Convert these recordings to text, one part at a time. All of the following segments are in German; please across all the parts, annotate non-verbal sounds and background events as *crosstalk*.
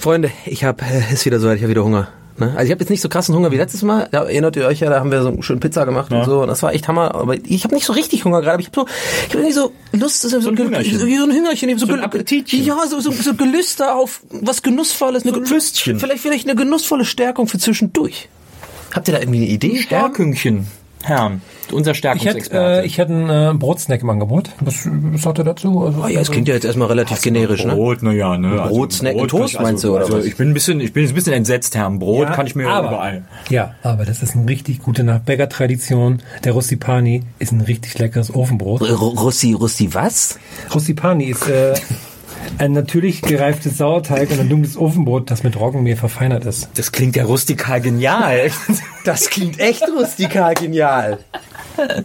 Freunde, ich habe äh, ist wieder soweit, ich habe wieder Hunger. Ne? Also ich habe jetzt nicht so krassen Hunger wie letztes Mal. Da erinnert ihr euch ja, da haben wir so schön Pizza gemacht und so. Und das war echt Hammer. Aber ich habe nicht so richtig Hunger gerade. Aber ich habe so, ich habe nicht so Lust, so, so, ein Hüngerchen. So, so ein Hüngerchen, so, so ein Appetitchen. Ja, so, so, so Gelüster auf was Genussvolles. Eine, So ein Lüstchen. Vielleicht, vielleicht eine genussvolle Stärkung für zwischendurch. Habt ihr da irgendwie eine Idee? Stärküngchen. Herrn. Unser Ich hätte, Stärkungsexperte. äh, ich hätte einen äh, Brotsnack im Angebot. Was, was hat er dazu? Also, Oh ja, das klingt ja jetzt erstmal relativ generisch, ne? Brot, naja, ne? Brot, Snack, Brot Toast ich- meinst du, oder also, was? Ich bin ein bisschen, ich bin ein bisschen entsetzt, Herrn. Brot Ja, kann ich mir aber, überall. Ja, aber das ist ein richtig gute nach Bäckertradition. Der Rustipani ist ein richtig leckeres Ofenbrot. R Russi, Russi, was? Rustipani ist äh, ein natürlich gereiftes Sauerteig und ein dunkles Ofenbrot, das mit Roggenmehl verfeinert ist. Das klingt ja rustikal genial. Das klingt echt rustikal genial. Das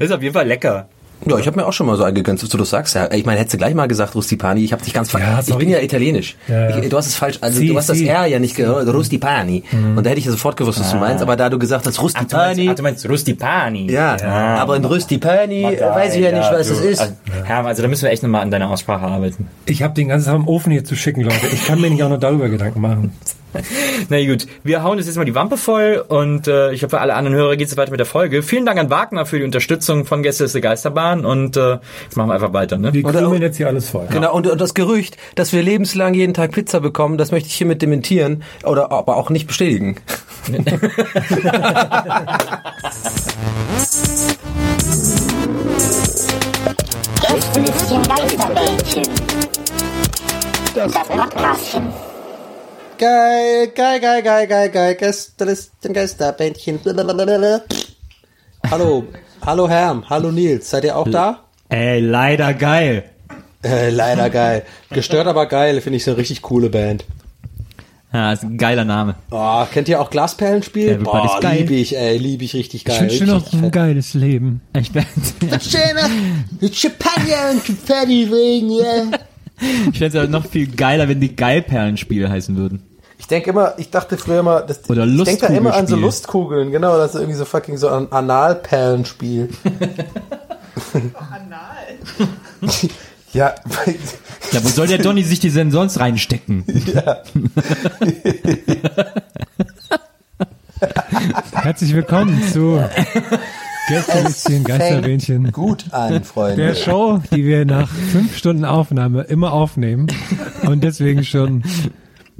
*laughs* ist auf jeden Fall lecker. Ja, ich habe mir auch schon mal so eingegönnt, was du das sagst. Ja, ich meine, hättest du gleich mal gesagt, Rustipani. Ich habe dich ganz ver Ja, Ich bin ja italienisch. Ja, ja. Ich, du hast es falsch, also Si, du hast das si. R ja nicht gehört, Rustipani. Und da hätte ich ja sofort gewusst, was du meinst. Aber da du gesagt hast, meinst, Rustipani. ach, du meinst Rustipani. ja, aber ein Rustipani, weiß ich ja nicht, was es ist. Also, Herr, also da müssen wir echt nochmal an deiner Aussprache arbeiten. Ich habe den ganzen Tag im Ofen hier zu schicken, Leute. Ich kann mir nicht auch noch darüber Gedanken machen. *laughs* *laughs* Na gut, wir hauen jetzt mal die Wampe voll und äh, ich hoffe, für alle anderen Hörer geht es weiter mit der Folge. Vielen Dank an Wagner für die Unterstützung von Gäste ist der Geisterbahn und äh, jetzt machen wir einfach weiter. Ne? Wir krümeln jetzt hier alles voll. Genau, und, und das Gerücht, dass wir lebenslang jeden Tag Pizza bekommen, das möchte ich hiermit dementieren oder aber auch nicht bestätigen. Gästelistchen *laughs* Geisterbällchen. Das Podcastchen. Geil, geil, geil, geil, geil, geil, Gästelisten, Geisterbändchen. Hallo, hallo Herm, hallo Nils, seid ihr auch da? Ey, leider geil. Äh, leider geil. Gestört aber geil, finde ich so eine richtig coole Band. Ja, ist ein geiler Name. Oh, kennt ihr auch Glasperlenspiel? Everybody's Boah, geil. liebe ich, ey, liebe ich richtig geil. Ich wünsche dir noch ein geiles Leben. Ich, bin, Champagner und Konfetti wegen, ja. Ich fände es aber noch viel geiler, wenn die Geilperlenspiel heißen würden. Ich denke immer, ich dachte früher immer, das, Oder ich denke da immer an so. Lustkugeln, genau, das ist irgendwie so fucking so ein Analperlenspiel. Anal? *laughs* ja, Ja, wo soll der Donny sich die denn sonst reinstecken? Herzlich willkommen zu *laughs* Gästelistchen Geisterbähnchen. gut an, Freunde. Der Show, die wir nach fünf Stunden Aufnahme immer aufnehmen und deswegen schon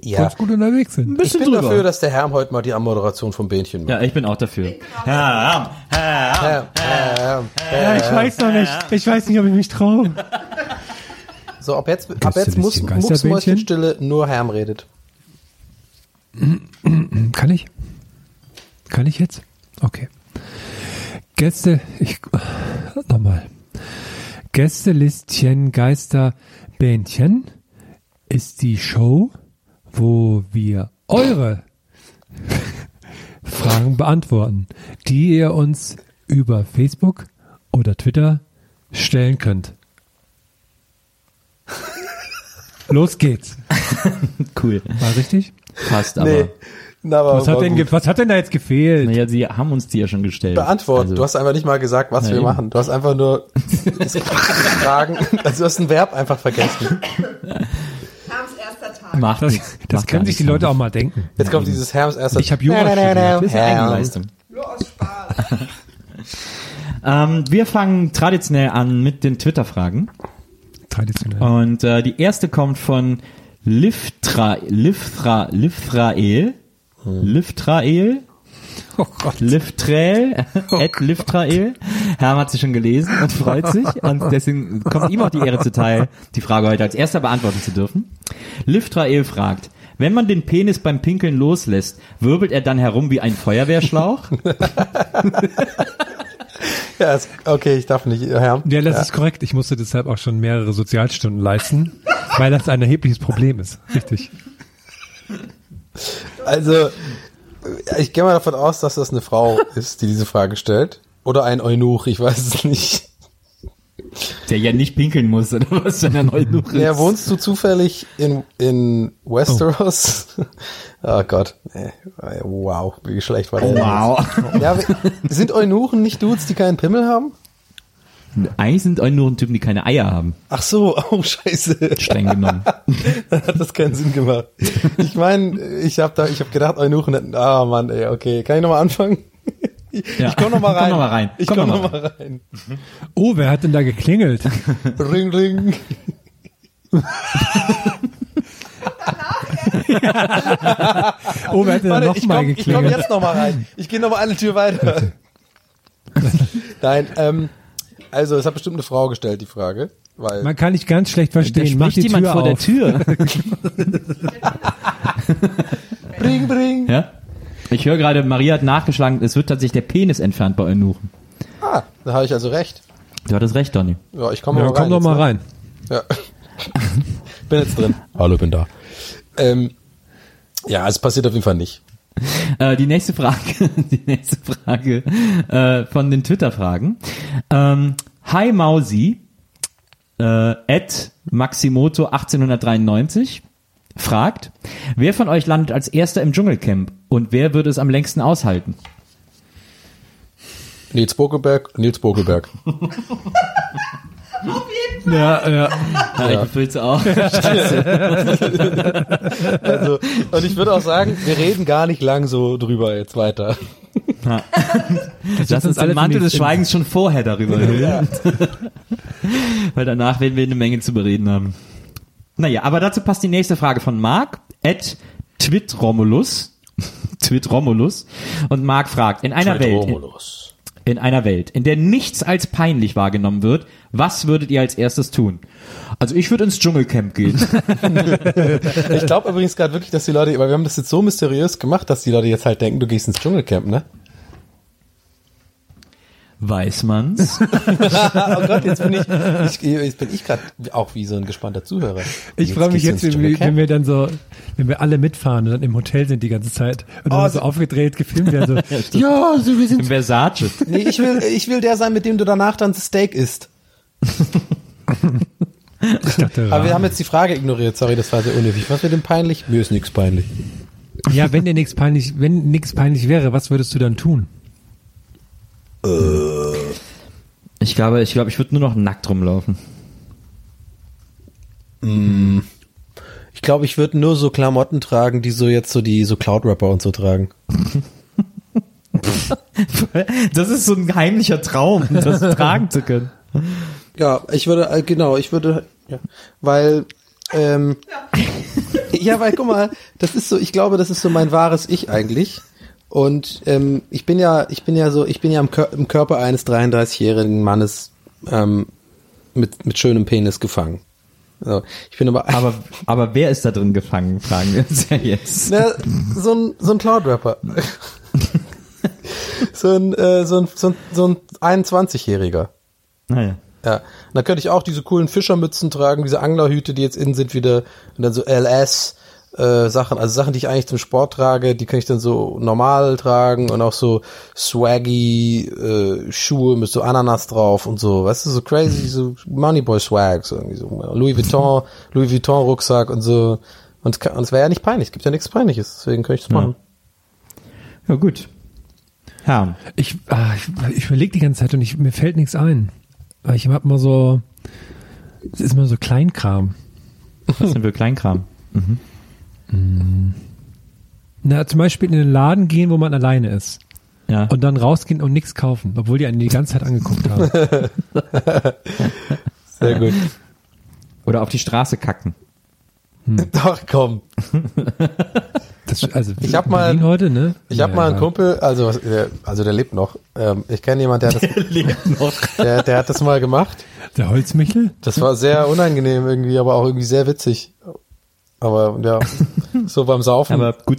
ja. ganz gut unterwegs sind. Ich bin dafür, dass der Herm heute mal die Anmoderation vom Bähnchen macht. Ja, ich bin auch dafür. Herm, Herm, Ja, ich weiß noch nicht. Ich weiß nicht, ob ich mich traue. So, ab jetzt, ab jetzt muss Mucksmäuschenstille nur Herm redet. Kann ich? Kann ich jetzt? Okay. Gäste, ich, nochmal. Gästelistchen Geisterbähnchen ist die Show, wo wir eure *laughs* Fragen beantworten, die ihr uns über Facebook oder Twitter stellen könnt. *laughs* Los geht's. Cool. War richtig? Passt aber. Nee, na, aber Was hat, denn, gut. was hat denn da jetzt gefehlt? Naja, sie haben uns die ja schon gestellt. Beantworten. Also, du hast einfach nicht mal gesagt, was wir eben. machen. Du hast einfach nur das *laughs* Fragen, also du hast ein Verb einfach vergessen. macht Das, das Macht können sich die. Leute auch mal denken. Jetzt kommt dieses Herms erster. Ich habe Jura studiert. Das ist Herm. Eigenleistung. *laughs* Ähm, wir fangen traditionell an mit den Twitter-Fragen. Traditionell. Und äh, die erste kommt von Liftra, Liftra, Liftrael. Liftrael. Oh Gott. Liftrael, *laughs* at Liftrael. Herm hat sie schon gelesen und freut sich und deswegen kommt ihm auch die Ehre zuteil, die Frage heute als erster beantworten zu dürfen. Liftrael fragt, wenn man den Penis beim Pinkeln loslässt, wirbelt er dann herum wie ein Feuerwehrschlauch? *laughs* Ja, okay, ich darf nicht, Herr. Ja, das ist korrekt. Ich musste deshalb auch schon mehrere Sozialstunden leisten, weil das ein erhebliches Problem ist. Richtig. Also, ich gehe mal davon aus, dass das eine Frau ist, die diese Frage stellt. Oder ein Eunuch, ich weiß es nicht. Der ja nicht pinkeln muss, oder was, wenn er neu genug ist. Ja, wohnst du zufällig in, in Westeros? Oh, *laughs* Gott. Nee. Wow, wie schlecht war der. Wow. Ja, sind Eunuchen nicht Dudes, die keinen Pimmel haben? Eigentlich sind nur Typen, die keine Eier haben, Ach so, *laughs* oh scheiße. streng genommen. *laughs* Dann hat das keinen Sinn gemacht. Ich meine, ich habe da, ich habe gedacht, Eunuchen hätten, ah Mann, ey, okay. Kann ich nochmal anfangen? Ja. Ich komm noch mal Komm rein. noch mal rein. Ich Komm komm noch noch mal mal rein. Oh, wer hat denn da geklingelt? *laughs* Ring, ring. Oh, wer hat denn da Warte, ich nochmal komm, ich komm geklingelt? jetzt nochmal rein. Ich gehe nochmal eine Tür weiter. Nein, ähm, also es hat bestimmt eine Frau gestellt, die Frage. Weil, Man kann dich ganz schlecht verstehen. Mach spricht die jemand Tür vor der auf. Tür. *laughs* bring, bring. Ja? Ich höre gerade, Maria hat nachgeschlagen, es wird tatsächlich der Penis entfernt bei Eunuchen. Ah, da habe ich also recht. Du hattest recht, Donny. Ja, ich komme Ja, mal rein. komm doch mal ne? rein. Ja. *laughs* bin jetzt drin. Hallo, bin da. Ähm, ja, es passiert auf jeden Fall nicht. *laughs* Äh, die nächste Frage, *laughs* die nächste Frage äh, von den Twitter-Fragen. Ähm, Hi Mausi, äh, at Maximoto 1893 fragt, wer von euch landet als erster im Dschungelcamp und wer würde es am längsten aushalten? Nils Bokelberg, Nils *laughs* Bokelberg. Ja, ja. *laughs* Ja, ich befürchte auch. *laughs* Also, und ich würde auch sagen, wir reden gar nicht lang so drüber jetzt weiter. Lass uns alle den Mantel des Schweigens schon vorher darüber hüllen. *laughs* Weil danach werden wir eine Menge zu bereden haben. Naja, aber dazu passt die nächste Frage von Marc, at Twitromulus. Twitromulus. Und Marc fragt, in einer Welt, in, Romulus. In einer Welt, in der nichts als peinlich wahrgenommen wird, was würdet ihr als erstes tun? Also ich würde ins Dschungelcamp gehen. *laughs* Ich glaube übrigens gerade wirklich, dass die Leute, weil wir haben das jetzt so mysteriös gemacht, dass die Leute jetzt halt denken, du gehst ins Dschungelcamp, ne? Weiß man's? *laughs* oh Gott, jetzt bin ich, ich jetzt bin ich gerade auch wie so ein gespannter Zuhörer. Ich freue mich jetzt, wenn wir, wenn wir dann so, wenn wir alle mitfahren und dann im Hotel sind die ganze Zeit und dann Oh, so so- aufgedreht gefilmt werden. So, *laughs* Ja, so wir sind. Im Versace. Nee, ich will, ich will der sein, mit dem du danach dann das Steak isst. dachte, Aber wir haben jetzt die Frage ignoriert, sorry, das war sehr unnötig. Was wird denn peinlich? Mir ist nichts peinlich. ja, wenn dir nichts peinlich, wenn nichts peinlich wäre, was würdest du dann tun? Ich glaube, ich glaube, ich würde nur noch nackt rumlaufen. Ich glaube, ich würde nur so Klamotten tragen, die so jetzt so die so Cloud-Rapper und so tragen. *laughs* Das ist so ein heimlicher Traum, das *laughs* tragen zu können. Ja, ich würde, äh, genau, ich würde, ja, weil, ähm, *laughs* ja, weil guck mal, das ist so, ich glaube, das ist so mein wahres Ich eigentlich. Und ähm, ich bin ja, ich bin ja so, ich bin ja im, Kör im Körper eines 33-jährigen Mannes ähm, mit, mit schönem Penis gefangen. So, ich bin aber, *laughs* Aber, aber wer ist da drin gefangen, fragen wir uns ja jetzt. Ne, so ein, so ein Cloud-Rapper. *laughs* so ein, äh, so ein, so ein, so ein 21-Jähriger. Naja. Ja, und dann könnte ich auch diese coolen Fischermützen tragen, diese Anglerhüte, die jetzt innen sind wieder, und dann so LS, äh, Sachen, also Sachen, die ich eigentlich zum Sport trage, die kann ich dann so normal tragen und auch so swaggy äh, Schuhe mit so Ananas drauf und so, weißt du, so crazy, so Moneyboy Swag, so irgendwie so Louis Vuitton, Louis Vuitton Rucksack und so. Und es und es wäre ja nicht peinlich, es gibt ja nichts Peinliches, deswegen könnte ich das machen. Ja, gut. Herr, Ich, ah, ich, ich überlege die ganze Zeit und ich, mir fällt nichts ein. Weil ich hab immer so, es ist immer so Kleinkram. was denn für Kleinkram? Na, zum Beispiel in den Laden gehen, wo man alleine ist. Ja. Und dann rausgehen und nichts kaufen, obwohl die einen die ganze Zeit angeguckt haben. *laughs* Sehr gut. Oder auf die Straße kacken. Doch, komm. Das, also Ich hab mal- heute, ne? Ich habe mal einen Kumpel, also was- der, also der lebt noch. Ähm, ich kenne jemanden, der hat das, *laughs* Lebt noch. der, der hat das mal gemacht. Der Holzmichel? Das war sehr unangenehm irgendwie, aber auch irgendwie sehr witzig. Aber ja, *laughs* so beim Saufen. Aber gut,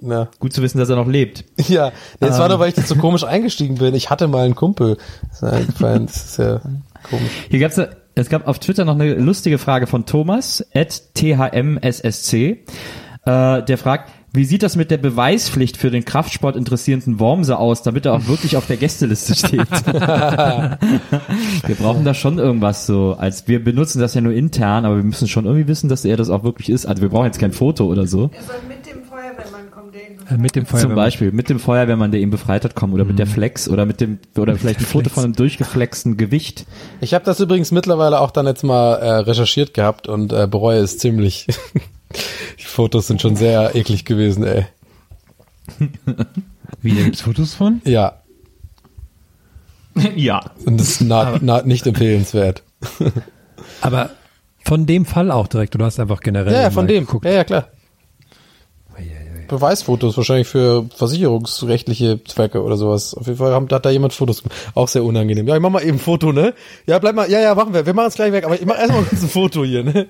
ja. gut zu wissen, dass er noch lebt. *laughs* Ja, das war Ähm. nur, weil ich da so komisch eingestiegen bin. Ich hatte mal einen Kumpel. Das ist ja *laughs* komisch. Hier gab's es gab auf Twitter noch eine lustige Frage von Thomas, at thmssc. Äh, der fragt, wie sieht das mit der Beweispflicht für den Kraftsport interessierenden Wormse aus, damit er auch wirklich auf der Gästeliste steht? *laughs* wir brauchen da schon irgendwas so, als wir benutzen das ja nur intern, aber wir müssen schon irgendwie wissen, dass er das auch wirklich ist. Also wir brauchen jetzt kein Foto oder so. Er soll mit dem Feuerwehrmann kommen, der ihn Äh, mit dem Zum. Beispiel mit dem Feuerwehrmann, der ihn befreit hat, kommen oder mit der Flex oder mit dem oder vielleicht ein Foto von einem durchgeflexten Gewicht. Ich habe das übrigens mittlerweile auch dann jetzt mal äh, recherchiert gehabt und äh, bereue es ziemlich. *laughs* Die Fotos sind schon sehr eklig gewesen, ey. *laughs* Wie, da gibt's Fotos von? Ja, *laughs* ja. und das ist na, na, nicht empfehlenswert. *laughs* Aber von dem Fall auch direkt, oder hast du einfach generell Ja, ja, von dem. geguckt? Ja, ja, klar. Beweisfotos wahrscheinlich für versicherungsrechtliche Zwecke oder sowas. Auf jeden Fall haben, hat da jemand Fotos gemacht. Auch sehr unangenehm. Ja, ich mach mal eben ein Foto, ne? Ja, bleib mal, ja, ja, machen wir. Wir machen es gleich weg, aber ich mach erstmal kurz ein Foto hier, ne?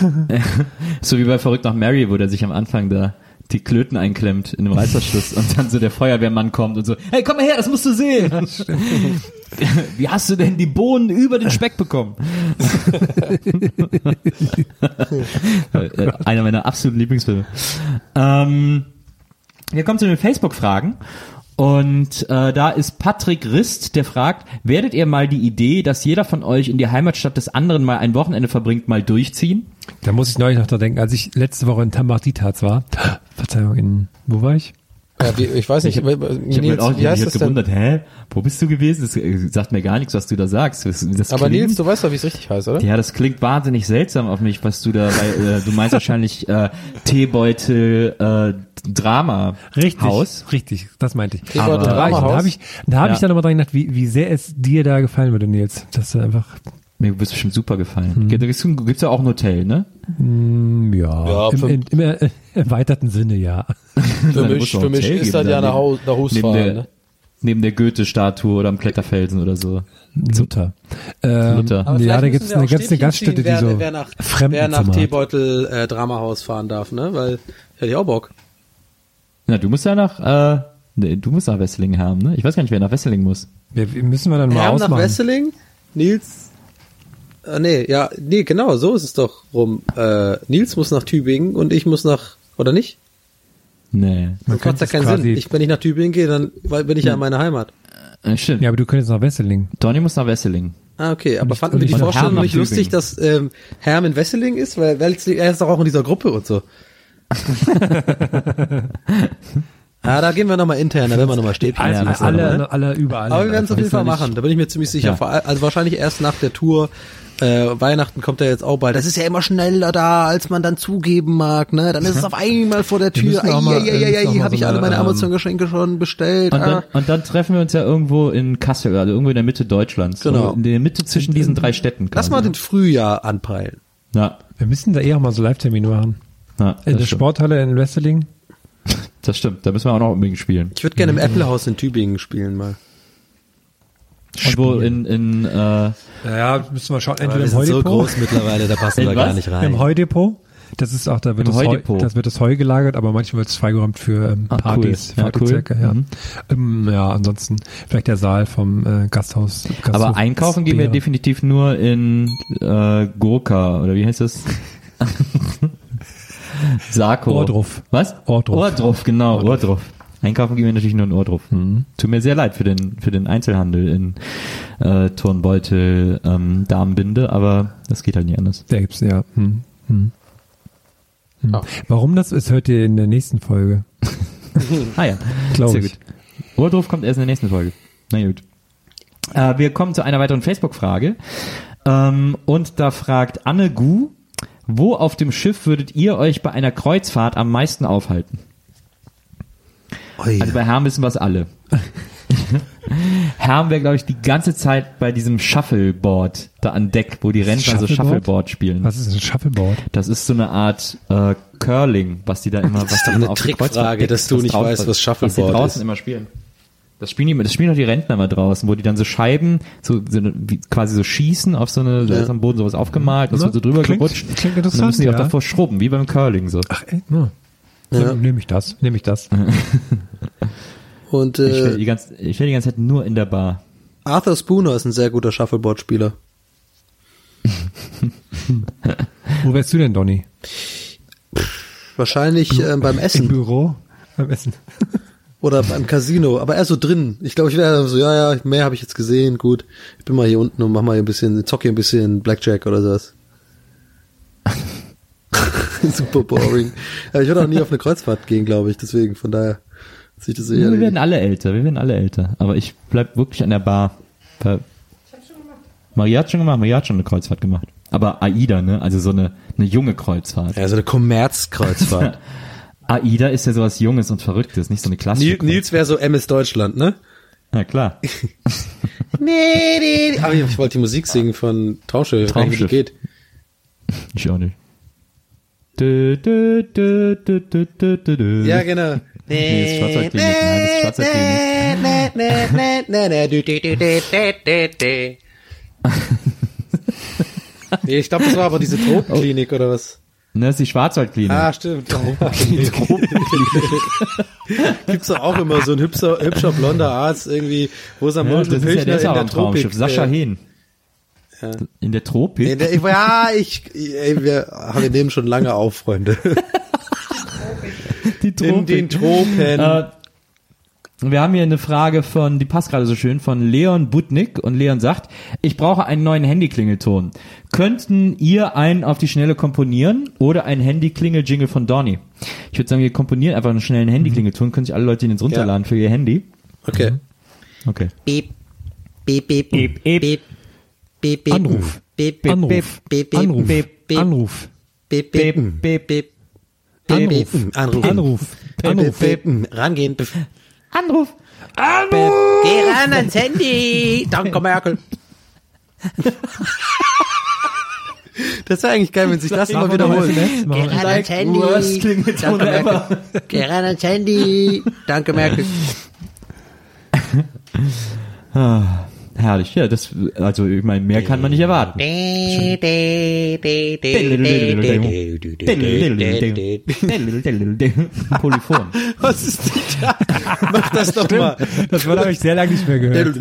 *laughs* So wie bei Verrückt nach Mary, wo der sich am Anfang da die Klöten einklemmt in dem Reißverschluss und dann so der Feuerwehrmann kommt und so, hey, komm mal her, das musst du sehen. *laughs* Wie hast du denn die Bohnen über den Speck bekommen? *laughs* Äh, Einer meiner absoluten Lieblingsfilme. Ähm, wir kommen zu den Facebook-Fragen. Und äh, da ist Patrick Rist, der fragt, werdet ihr mal die Idee, dass jeder von euch in die Heimatstadt des anderen mal ein Wochenende verbringt, mal durchziehen? Da muss ich neulich noch dran denken, als ich letzte Woche in Tambarditas war. Verzeihung, in, wo war ich? Ja, wie, ich weiß nicht, Ich Ich habe Nils, auch wie heißt mich das jetzt denn? gewundert, hä? Wo bist du gewesen? Das äh, sagt mir gar nichts, was du da sagst. Das, das Aber klingt, Nils, du weißt doch, wie es richtig heißt, oder? ja, das klingt wahnsinnig seltsam auf mich, was du da, weil, äh, du meinst wahrscheinlich äh, Teebeutel äh, Drama Richtig, Haus. richtig, das meinte ich. Teebeutel da Drama da Haus? habe ich, da hab Ja. ich dann aber dran gedacht, wie, wie sehr es dir da gefallen würde, Nils. Das ist einfach, Mir wird bestimmt super gefallen. Hm. Da gibt's, gibt's ja auch ein Hotel, ne? mm, ja, Ja, im, im, im äh, erweiterten Sinne, ja. *laughs* Für mich, für mich Hotel ist geben, das ja nach, Haus, nach Husfahren, der, ne? neben der Goethe-Statue oder am Kletterfelsen oder so. Luther. Ähm, Luther. Aber ja, da gibt's eine Stäbchen Gaststätte, ziehen, die so wer, wer nach, wer nach. Teebeutel äh, Dramahaus fahren darf, ne? Weil hätte ich auch Bock. Na, du musst ja nach, äh, nee, du musst nach Wesseling haben, ne? Ich weiß gar nicht, wer nach Wesseling muss. Wir, wir müssen wir dann mal Herm nach ausmachen. Wesseling, Nils. Äh, nee, ja, nee, genau, so ist es doch rum. Äh, Nils muss nach Tübingen und ich muss nach, oder nicht? Nee. Man Das macht ja keinen Sinn. Ich, wenn ich nach Tübingen gehe, dann weil- bin ich ja in meiner Heimat. Äh, stimmt. Ja, aber du könntest nach Wesseling. Donny muss nach Wesseling. Ah, okay, aber Und ich- fanden wir die Vorstellung nicht lustig, dass ähm, Herm in Wesseling ist? Weil, weil er ist doch auch in dieser Gruppe und so. *laughs* *laughs* ah, da gehen wir nochmal intern, da werden wir nochmal Stäbchen Alle, ziehen. müssen alle, wir alle, alle, überall. Aber wir werden es auf jeden Fall machen, da bin ich mir ziemlich sicher. Ja. Also wahrscheinlich erst nach der Tour. Äh, Weihnachten kommt ja jetzt auch bald. Das ist ja immer schneller da, als man dann zugeben mag, ne? Dann ist es *laughs* auf einmal vor der Tür. müssen auch mal Habe ich alle eine, meine ähm, Amazon-Geschenke schon bestellt. Und dann, Ah. und dann treffen wir uns ja irgendwo in Kassel, also irgendwo in der Mitte Deutschlands. Genau. In der Mitte zwischen diesen drei Städten. Lass mal den Frühjahr anpeilen. Ja, Wir müssen da eh auch mal so Live-Termine machen. ja In der stimmt. Sporthalle in Wesseling. Das stimmt. Da müssen wir auch noch unbedingt spielen. Ich würde gerne im Apple-Haus in Tübingen spielen mal. Und wo in, in äh, Ja, müssen wir schauen. Entweder im sind so Heudepot. groß mittlerweile, da passen *laughs* In wir was? gar nicht Im rein. Heudepot. Das ist auch, da wird, Im das Heu, Heudepot. das wird das Heu gelagert, aber manchmal wird es freigeräumt für ähm, Ah, Partys, cool. Ja, Partyzirke, cool. ja. Mhm. Ähm, ja, ansonsten vielleicht der Saal vom äh, Gasthaus. Gasthof aber einkaufen gehen wir definitiv nur in äh, Gurka, oder wie heißt das? *laughs* Sarko. Ohrdruf. Was? Ohrdruf. Ohrdruf, genau, Ohrdruf. Einkaufen gehen wir natürlich nur in Ohrdruf. Tut mir sehr leid für den, für den Einzelhandel in äh, Turnbeutel, ähm, Damenbinde, aber das geht halt nicht anders. Der gibt's, ja. Hm. Hm. Hm. Ja. Warum das ist, hört ihr in der nächsten Folge. *laughs* Ah ja, Glaub sehr ich. gut. Ohrdruf kommt erst in der nächsten Folge. Na gut. Äh, wir kommen zu einer weiteren Facebook-Frage. Ähm, und da fragt Anne Gu, wo auf dem Schiff würdet ihr euch bei einer Kreuzfahrt am meisten aufhalten? Ui. Also bei Herm wissen wir es alle. *laughs* Herm wäre, glaube ich, die ganze Zeit bei diesem Shuffleboard da an Deck, wo die Rentner so Shuffleboard? Shuffleboard spielen. Was ist ein Shuffleboard? Das ist so eine Art äh, Curling, was die da immer, was ist immer eine Trickfrage, dass du was nicht weißt, was Was Shuffleboard die draußen ist. immer spielen. Das spielen die, das spielen doch die Rentner immer draußen, wo die dann so Scheiben, so, so wie, quasi so schießen auf so eine, da ist am Boden sowas aufgemalt, das Ja, wird so drüber klingt- gerutscht. klingt Und dann interessant, müssen die auch ja. davor schrubben, wie beim Curling so. Ach, ey, ja. Ja. Nehme ich das, nehme ich das. *laughs* Und Ich stell äh, die ganze, ich die ganze Zeit nur in der Bar. Arthur Spooner ist ein sehr guter Shuffleboard-Spieler. *laughs* Wo wärst du denn, Donny? Wahrscheinlich ähm, beim *laughs* Im Essen Büro? Beim Essen. Oder beim Casino, aber eher so drin. Ich glaube, ich wäre so, ja, ja, mehr habe ich jetzt gesehen, gut. Ich bin mal hier unten und mach mal hier ein bisschen, zocke hier ein bisschen Blackjack oder sowas. *laughs* Super boring. Aber ich würde auch nie auf eine Kreuzfahrt gehen, glaube ich, deswegen, von daher sich das eher wir werden alle älter, wir werden alle älter. Aber ich bleib wirklich an der Bar. Weil- Maria hat schon gemacht, Maria hat schon eine Kreuzfahrt gemacht. Aber AIDA, ne? Also so eine, eine junge Kreuzfahrt. Ja, so eine Kommerzkreuzfahrt. *laughs* AIDA ist ja sowas Junges und Verrücktes, nicht so eine klassische Nils, wäre so MS Deutschland, ne? Ja, klar. Nee, nee. Aber ich wollte die Musik singen von Traumschiff, Traumschiff. wie die geht. Ich auch nicht. Dö, dö, dö, dö, dö, dö, dö, dö. Ja, genau. Nee, ist Schwarzwaldklinik. Nein, ist Schwarzwaldklinik. Nee, ich glaube, das war aber diese Tropenklinik oder was? Ne, ist die Schwarzwaldklinik. Ah, stimmt. *laughs* Gibt's doch auch immer so ein hübscher, hübscher blonder Arzt irgendwie, wo es am ja, ist ja, der ist in der. Tropik. Sascha Hehn. In der Tropik? in der, ich, ja, ich, ey, wir, wir nehmen schon lange auf, Freunde. die In den Tropen. Äh, wir haben hier eine Frage von, die passt gerade so schön, von Leon Butnik und Leon sagt, ich brauche einen neuen Handyklingelton. Könnten ihr einen auf die Schnelle komponieren oder einen Handyklingel-Jingle von Donny? Ich würde sagen, wir komponieren einfach einen schnellen Handyklingelton, können sich alle Leute den jetzt runterladen für ihr Handy. Okay. Okay. Beep. Beep, beep, Beep, beep, beep. beep, beep, Anruf. beep, beep, Anruf. beep, beep, Anruf. beep, beep, Anruf. beep, beep, beep, beep, Anruf. Anruf. Anruf. Anruf. Anruf. Rangehen. Anruf! Geh ran ans Handy. Danke, Merkel. Das wäre eigentlich geil, wenn sich das noch wiederholt. Machen Geh ran ans Handy. Danke, Merkel. Geh ran ans Handy. Danke, Merkel. Herrlich, ja, das, also ich meine, mehr kann man nicht erwarten. Polyphon. *laughs* Was ist denn da? Mach das doch mal. Das Wort habe ich sehr lange nicht mehr gehört. *laughs*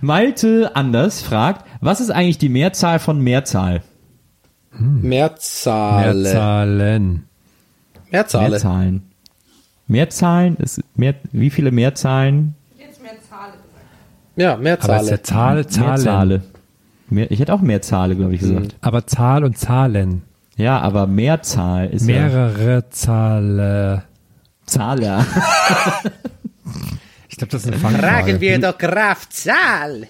Malte Anders fragt, was ist eigentlich die Mehrzahl von Mehrzahl? Hm. Mehrzahlen. Mehrzahlen. Mehrzahlen. Mehrzahlen. Mehrzahlen ist mehr, wie viele Mehrzahlen Jetzt mehr Zahlen gesagt. Ja, Aber es ist ja Zahl, Zahlen. Mehrzahle. Mehr, ich hätte auch Mehrzahle, glaube ich, gesagt. Aber Zahl und Zahlen. Ja, aber Mehrzahl ist ja Mehrere Zahlen. Zahler. *laughs* Ich glaube, das ist eine Fangfrage. Fragen wir doch Graf Zahl.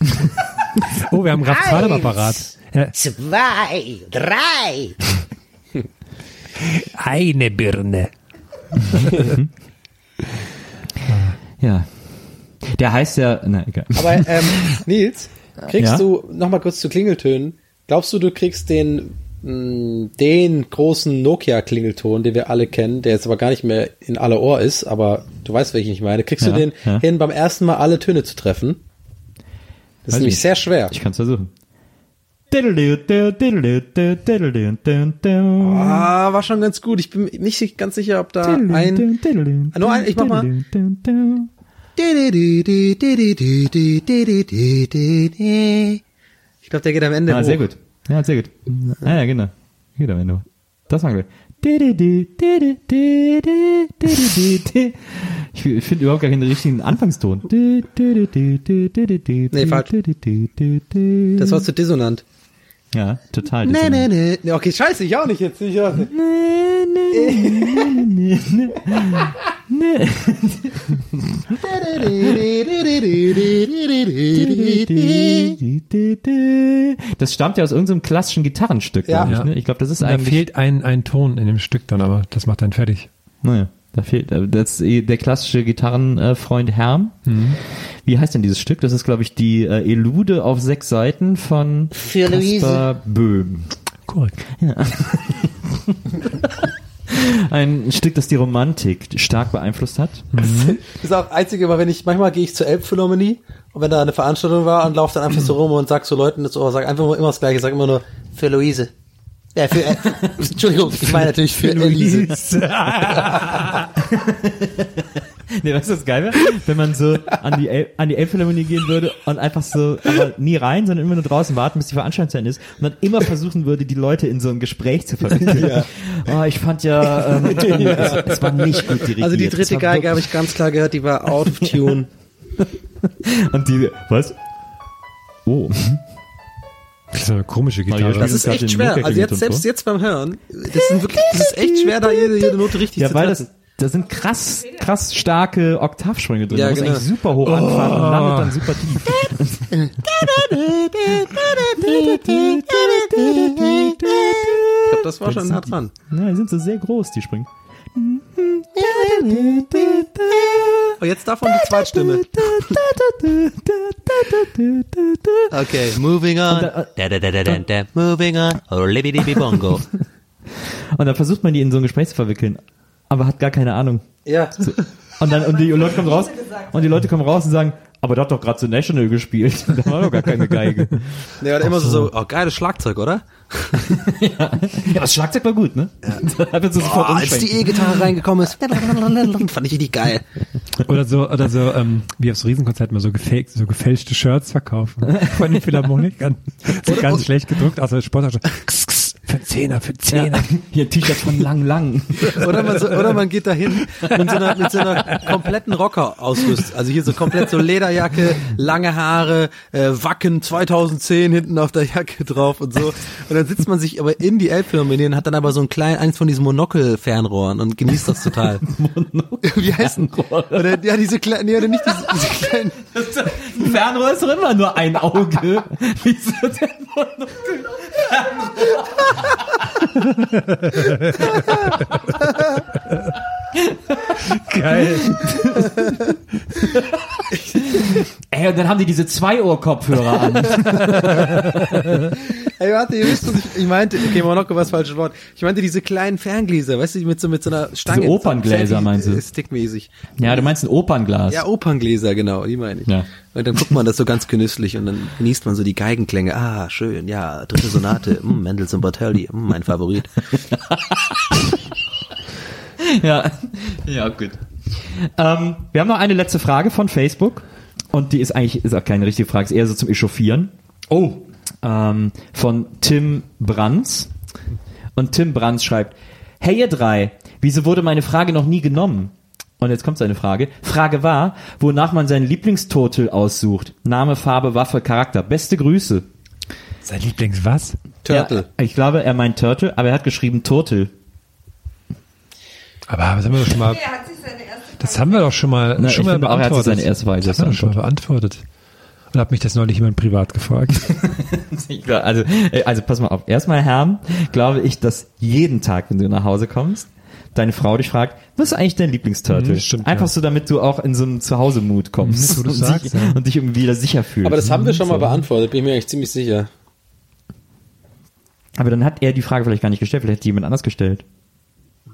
*laughs* Oh, wir haben gerade Zahl im Apparat. Ja, Zwei, drei. eine Birne. *laughs* ja. Der heißt ja, na, egal. Aber ähm, *laughs* Nils, kriegst Ja? du noch mal kurz zu Klingeltönen? Glaubst du, du kriegst den mh, den großen Nokia-Klingelton, den wir alle kennen, der jetzt aber gar nicht mehr in aller Ohr ist, aber du weißt, welchen ich meine. Kriegst Ja, du den ja. hin, beim ersten Mal alle Töne zu treffen? Das ist Weiß nämlich nicht. sehr schwer. Ich kann es versuchen. Ah, Ah, war schon ganz gut. Ich bin nicht ganz sicher, ob da ein nur ein- ich mach mal. Ich glaube, der geht am Ende Ah, hoch. sehr gut. Ja, sehr gut. Ah, ja, genau. Geht am Ende. Das machen wir. Ich ich finde überhaupt gar keinen richtigen Anfangston. Nee, falsch. Das war zu dissonant. Ja, total. Nee, nee, nee. Okay, scheiße, ich auch nicht jetzt. Ich auch nicht. Das stammt ja aus irgendeinem klassischen Gitarrenstück, Ja. glaube ich. Ja. Ne? Ich glaube, das ist Da eigentlich. fehlt ein, ein Ton in dem Stück dann, aber das macht dann fertig. Naja. Da fehlt äh, das ist eh der klassische Gitarrenfreund Herm. Wie heißt denn dieses Stück? Das ist, glaube ich, die äh, Elude auf sechs Seiten von Für Luise. Kaspar Böhm. Korrekt. *laughs* Ein Stück, das die Romantik stark beeinflusst hat. Das ist auch das einzige, aber wenn ich, manchmal gehe ich zur Elbphilharmonie und wenn da eine Veranstaltung war und laufe dann einfach so rum und sag so Leuten das Ohr, sag einfach nur immer das Gleiche, sag immer nur für Luise. Ja, für, äh, *laughs* Entschuldigung, ich meine natürlich für Elise. *laughs* *laughs* Nee, weißt du, was geil wäre? Wenn man so an die, El an die Elbphilharmonie gehen würde und einfach so, aber nie rein, sondern immer nur draußen warten, bis die Veranstaltung zu Ende ist und dann immer versuchen würde, die Leute in so ein Gespräch zu verwickeln. *laughs* Oh, ich fand ja, ähm, *laughs* es, es war nicht gut dirigiert. Also die dritte Geige habe ich ganz klar gehört, die war out of tune. Und die, was? Oh. Das ist eine komische Gitarre. Das ist echt schwer. Also jetzt, so. selbst jetzt beim Hören, das, sind wirklich, das ist echt schwer, da jede, jede Note richtig Ja, zu weil treffen. das, da sind krass, krass starke Oktavsprünge drin. Ja, du musst genau. eigentlich super hoch anfangen und landet dann super tief. Ich glaube, das war schon nah dran. Ja, die sind so sehr groß, die Sprünge. Oh, jetzt davon die Zweitstimme. Okay, moving on. Moving on. *laughs* Oh, bongo. Und dann versucht man die in so ein Gespräch zu verwickeln, aber hat gar keine Ahnung. Ja. Und dann und die *laughs* Leute kommen raus und die Leute kommen raus und sagen, aber der hat doch gerade so National gespielt. *laughs* Da war doch gar keine Geige. Der hat immer so, so, oh, geiles Schlagzeug, oder? *laughs* Ja, das Schlagzeug war gut, ne? Er so Oh, als die. E-Gitarre reingekommen ist, fand ich richtig geil. Oder so, oder so, ähm, wie auf so Riesenkonzerten mal so, gefaked, so gefälschte Shirts verkaufen. Von den Philharmonikern. So ganz schlecht gedruckt, außer Sporttasche. Für einen Zehner, für einen Zehner. Hier ein T-Shirt von Lang Lang. *laughs* Oder man, so, oder man geht dahin mit so einer, mit so einer kompletten Rocker-Ausrüstung. Also hier so komplett so Lederjacke, lange Haare, äh, Wacken 2010 hinten auf der Jacke drauf und so. Und dann sitzt man sich aber in die Elbphilharmonie und hat dann aber so ein klein, eins von diesen Monokel-Fernrohren und genießt das total. *laughs* Wie heißt denn? Oder, ja, diese kleinen, nee, oder nicht diese, diese kleinen, Ein Fernrohr ist doch immer nur ein Auge. Wieso denn Monokel? *laughs* Geil. *laughs* Ey, und dann haben die diese Zwei-Ohr-Kopfhörer an. *laughs* Ey, warte, ihr wisst, ich, ich meinte, okay, Monokel war das falsche Wort. Ich meinte diese kleinen Ferngläser, weißt du, mit so, mit so einer Stange. Diese Operngläser, so, meinst du? Stickmäßig. Ja, du meinst ein Opernglas. Ja, Operngläser, genau, die meine ich. Ja. Und dann guckt man das so ganz genüsslich und dann genießt man so die Geigenklänge. Ah, schön, ja, dritte Sonate, *laughs* mm, Mendelssohn Bartholdy, mm, mein Favorit. *laughs* Ja, ja gut. Ähm, wir haben noch eine letzte Frage von Facebook und die ist eigentlich ist auch keine richtige Frage, ist eher so zum Echauffieren. Oh. Ähm, von Tim Brands. Und Tim Brands schreibt, hey ihr drei, wieso wurde meine Frage noch nie genommen? Und jetzt kommt seine Frage. Frage war, wonach man seinen Lieblingstotel aussucht. Name, Farbe, Waffe, Charakter. Beste Grüße. Sein Lieblings was? Turtle. Ja, ich glaube, er meint Turtle, aber er hat geschrieben Turtle. Aber haben wir doch schon mal, das haben wir doch schon mal, Na, schon ich mal finde auch, er hat beantwortet. seine erste Frage das haben wir doch schon mal beantwortet. beantwortet. Und hat mich das neulich jemand privat gefragt. *laughs* Also, äh, also pass mal auf. Erstmal, Herrn, glaube ich, dass jeden Tag, wenn du nach Hause kommst, deine Frau dich fragt, was ist eigentlich dein Lieblingsturtle? Mhm, stimmt, Einfach ja. so, damit du auch in so einen Zuhause-Mut kommst Mhm, wo du *laughs* und, sagst, dich, ja. und dich irgendwie wieder sicher fühlst. Aber das haben wir schon mal beantwortet, bin ich mir eigentlich ziemlich sicher. Aber dann hat er die Frage vielleicht gar nicht gestellt, vielleicht hat die jemand anders gestellt.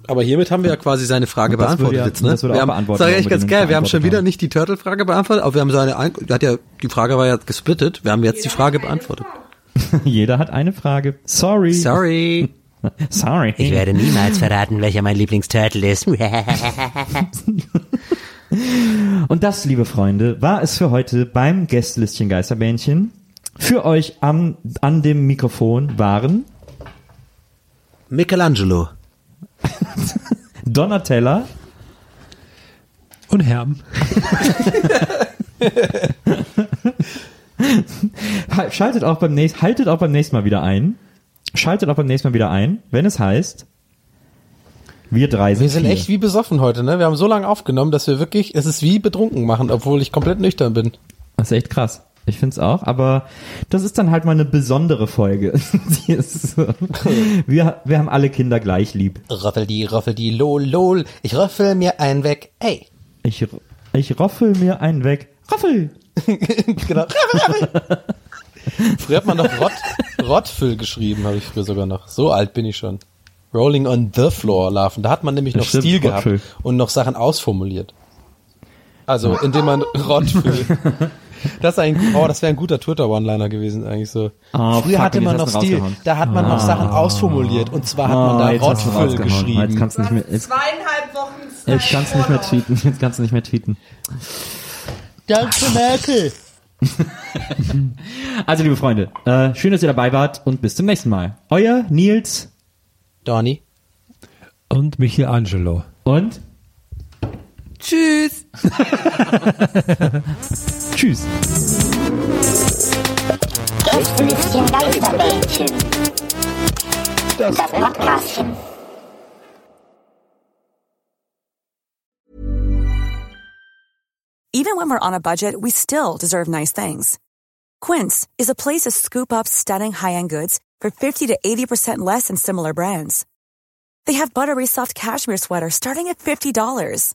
Aber hiermit haben wir ja quasi seine Frage das beantwortet würde ja- jetzt, ne? das würde wir auch haben, beantworten, sag ich warum echt ganz geil, wir haben schon wieder haben. nicht die Turtle-Frage beantwortet, aber wir haben seine, ein- hat ja, die Frage war ja gesplittet, wir haben jetzt die Frage beantwortet. *laughs* Jeder hat eine Frage. Sorry. Sorry. *laughs* Sorry. niemals verraten, welcher mein Lieblingsturtle ist. *laughs* Und das, liebe Freunde, war es für heute beim Gästelistchen Geisterbähnchen. Für euch am, an dem Mikrofon waren Michelangelo. *laughs* Donatella, Und Herm. Ha- Schaltet auch beim nächsten, haltet auch beim nächsten Mal wieder ein. Schaltet auch beim nächsten Mal wieder ein, wenn es heißt, wir drei sind, Wir sind vier. echt wie besoffen heute, ne? Wir haben so lange aufgenommen, dass wir wirklich, es ist wie betrunken machen, obwohl ich komplett nüchtern bin. Das ist echt krass. Ich find's auch, aber das ist dann halt mal eine besondere Folge. *laughs* Ist wir, wir haben alle Kinder gleich lieb. Raffel die, raffel die, lol, lol. Ich raffel mir einen weg. Ey. Ich, ich roffel mir einen weg. Roffel! *laughs* genau. früher hat man noch Rott, Rottfüll geschrieben, habe ich früher sogar noch. So alt bin ich schon. Rolling on the floor laufen. Da hat man nämlich noch stimmt, Stil gehabt Rottfüll. und noch Sachen ausformuliert. Also, indem man *laughs* Rottfüll. Das, ein, oh, das wäre ein guter Twitter-One-Liner gewesen, eigentlich so. Oh, Früher fuck, hatte man noch Stil. Da hat man noch Sachen ausformuliert. Und zwar hat man da Oh, hast du Rottfüll rausgehauen. Jetzt geschrieben. kannst du nicht mehr, jetzt, Zweieinhalb Wochen jetzt kannst du nicht mehr tweeten. Jetzt kannst du nicht mehr tweeten. Danke, Merkel. *laughs* Also, liebe Freunde, äh, schön, dass ihr dabei wart und bis zum nächsten Mal. Euer Nils Donny. Und Michelangelo. und Tschüss. *laughs* tschüss. Gästelistchen Geisterbällchen. Das Podcastchen. Even when we're on a budget, we still deserve nice things. Quince is a place to scoop up stunning high-end goods for 50 to 80% less than similar brands. They have buttery soft cashmere sweaters starting at $50,